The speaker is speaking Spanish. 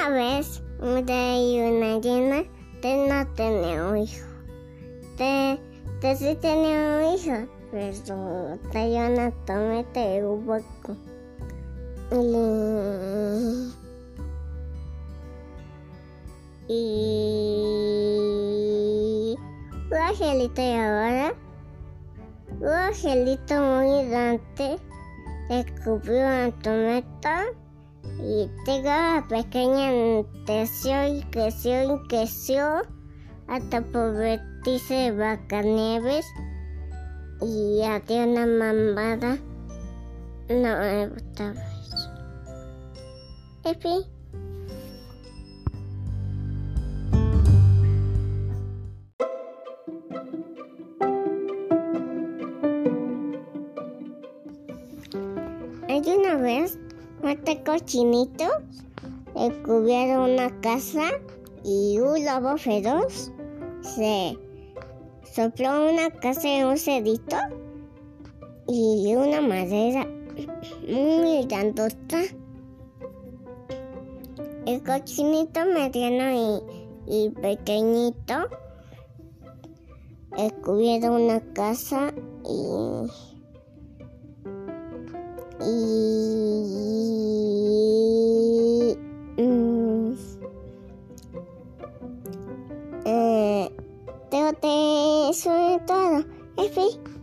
una vez, y una llena, te no tenía un hijo. Te, te sí tenía un hijo, pero te yo no tomé te poco. Y, un angelito y ahora, un angelito muy grande descubrió una tormenta y tenga pequeña creció y creció y creció hasta convertirse en nieves y hacía una mamada. No me gustaba eso. En fin. Hay una vez este cochinito descubrieron una casa y un lobo feroz se sopló una casa en un cerito y una madera muy grandota. El cochinito mediano y, y pequeñito descubrieron una casa y y eh, te sobre todo, en fin.